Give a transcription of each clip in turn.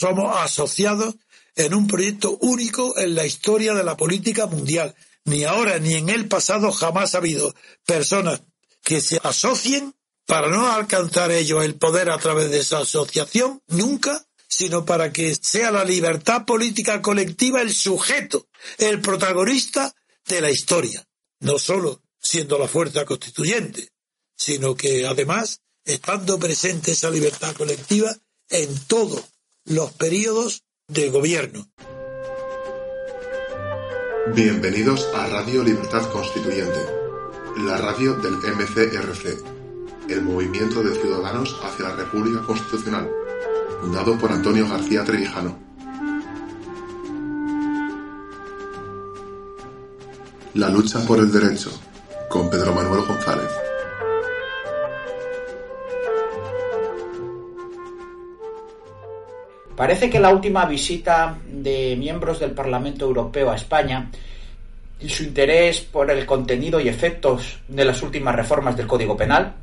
Somos asociados en un proyecto único en la historia de la política mundial. Ni ahora ni en el pasado jamás ha habido personas que se asocien para no alcanzar ellos el poder a través de esa asociación, nunca, sino para que sea la libertad política colectiva el sujeto, el protagonista de la historia. No solo siendo la fuerza constituyente, sino que además estando presente esa libertad colectiva en todos los periodos de gobierno. Bienvenidos a Radio Libertad Constituyente, la radio del MCRC, el Movimiento de Ciudadanos hacia la República Constitucional, fundado por Antonio García Trevijano. La lucha por el derecho, con Pedro Manuel González. Parece que la última visita de miembros del Parlamento Europeo a España y su interés por el contenido y efectos de las últimas reformas del Código Penal,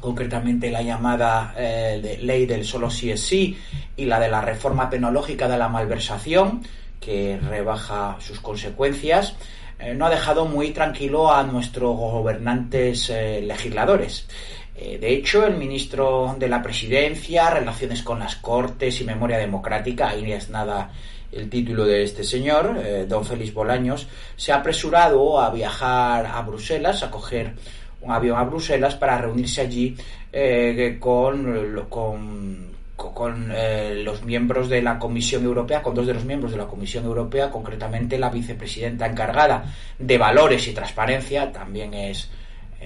concretamente la llamada eh, ley del solo sí es sí y la de la reforma penológica de la malversación, que rebaja sus consecuencias, eh, no ha dejado muy tranquilo a nuestros gobernantes eh, legisladores. Eh, de hecho, el ministro de la Presidencia, Relaciones con las Cortes y Memoria Democrática, ahí es nada el título de este señor, eh, don Félix Bolaños, se ha apresurado a viajar a Bruselas, a coger un avión a Bruselas para reunirse allí eh, con, los miembros de la Comisión Europea, con dos de los miembros de la Comisión Europea, concretamente la vicepresidenta encargada de Valores y Transparencia, también es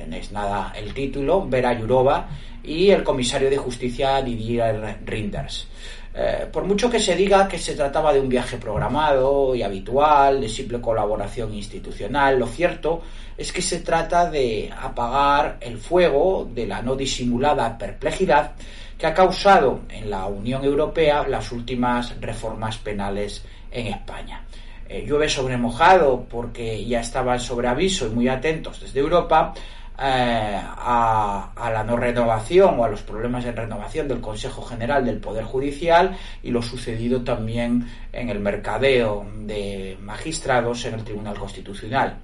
no es nada el título, Vera Yurova y el comisario de justicia Didier Rinders. Eh, por mucho que se diga que se trataba de un viaje programado y habitual, de simple colaboración institucional, lo cierto es que se trata de apagar el fuego de la no disimulada perplejidad que ha causado en la Unión Europea las últimas reformas penales en España. Eh, llueve sobre mojado porque ya estaban sobre aviso y muy atentos desde Europa eh, a, la no renovación o a los problemas de renovación del Consejo General del Poder Judicial y lo sucedido también en el mercadeo de magistrados en el Tribunal Constitucional.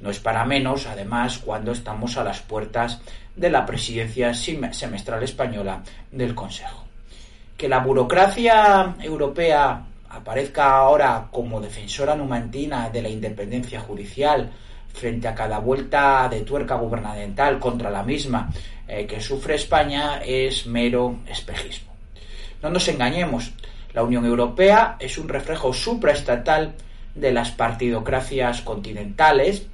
No es para menos, además, cuando estamos a las puertas de la presidencia semestral española del Consejo. Que la burocracia europea aparezca ahora como defensora numantina de la independencia judicial frente a cada vuelta de tuerca gubernamental contra la misma eh, que sufre España es mero espejismo. No nos engañemos, la Unión Europea es un reflejo supraestatal de las partidocracias continentales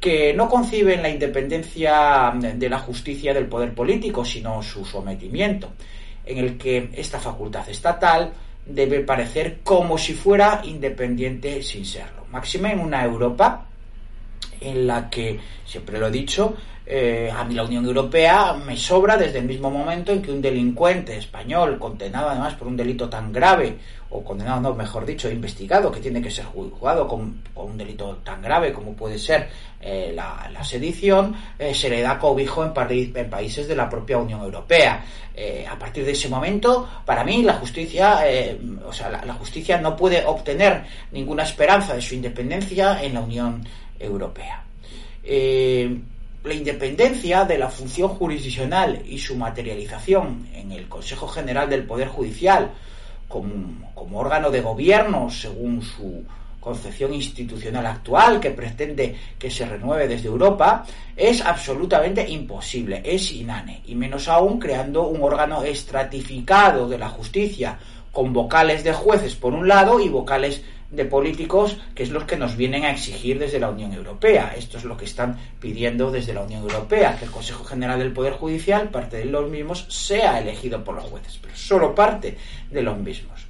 que no conciben la independencia de la justicia del poder político, sino su sometimiento, en el que esta facultad estatal debe parecer como si fuera independiente sin serlo. Máxima en una Europa en la que, siempre lo he dicho, eh, a mí la Unión Europea me sobra desde el mismo momento en que un delincuente español, condenado además por un delito tan grave, o condenado, no, mejor dicho, investigado, que tiene que ser juzgado con, un delito tan grave como puede ser eh, la, sedición, eh, se le da cobijo en, países de la propia Unión Europea. a partir de ese momento, para mí, la justicia, o sea, la, la justicia no puede obtener ninguna esperanza de su independencia en la Unión Europea. Eh, la independencia de la función jurisdiccional y su materialización en el Consejo General del Poder Judicial como, como órgano de gobierno según su concepción institucional actual que pretende que se renueve desde Europa es absolutamente imposible, es inane, y menos aún creando un órgano estratificado de la justicia con vocales de jueces por un lado y vocales de políticos, que es los que nos vienen a exigir desde la Unión Europea. Esto es lo que están pidiendo desde la Unión Europea, que el Consejo General del Poder Judicial, parte de los mismos, sea elegido por los jueces, pero solo parte de los mismos.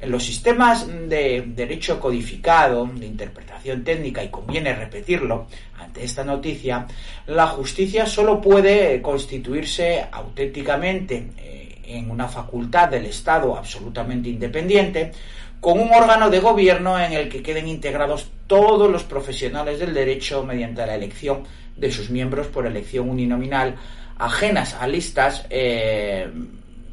En los sistemas de derecho codificado, de interpretación técnica, y conviene repetirlo ante esta noticia, la justicia solo puede constituirse auténticamente eh, en una facultad del Estado absolutamente independiente, con un órgano de gobierno en el que queden integrados todos los profesionales del derecho mediante la elección de sus miembros por elección uninominal, ajenas a listas eh,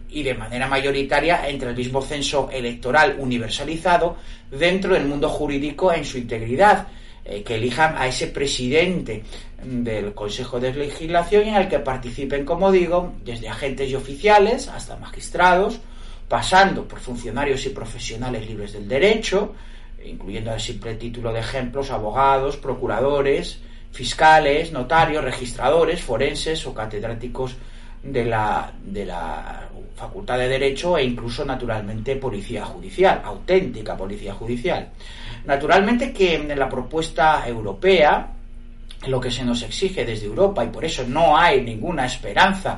y de manera mayoritaria entre el mismo censo electoral universalizado dentro del mundo jurídico en su integridad, eh, que elijan a ese presidente del Consejo de Legislación en el que participen, como digo, desde agentes y oficiales hasta magistrados, pasando por funcionarios y profesionales libres del derecho, incluyendo el simple título de ejemplos abogados, procuradores, fiscales, notarios, registradores, forenses o catedráticos de la, de la Facultad de Derecho e incluso, naturalmente, Policía Judicial, auténtica Policía Judicial. Naturalmente que en la propuesta europea, lo que se nos exige desde Europa, y por eso no hay ninguna esperanza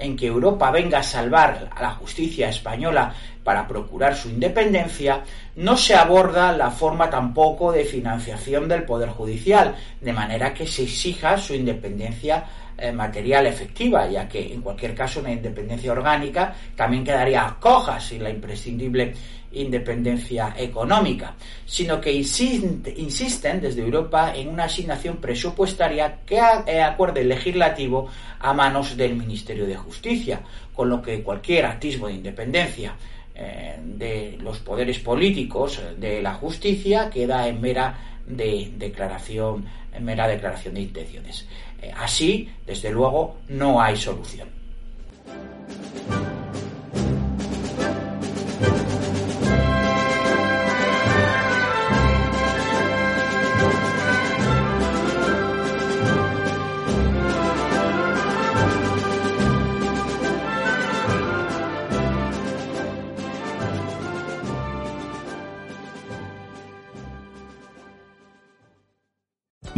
en que Europa venga a salvar a la justicia española para procurar su independencia, no se aborda la forma tampoco de financiación del Poder Judicial, de manera que se exija su independencia eh, material efectiva, ya que en cualquier caso una independencia orgánica también quedaría coja sin la imprescindible independencia económica, sino que insisten desde Europa en una asignación presupuestaria que eh, acuerde el legislativo a manos del Ministerio de Justicia, con lo que cualquier atisbo de independencia de los poderes políticos de la justicia queda en mera de declaración, en mera declaración de intenciones. Eh, así, desde luego, no hay solución.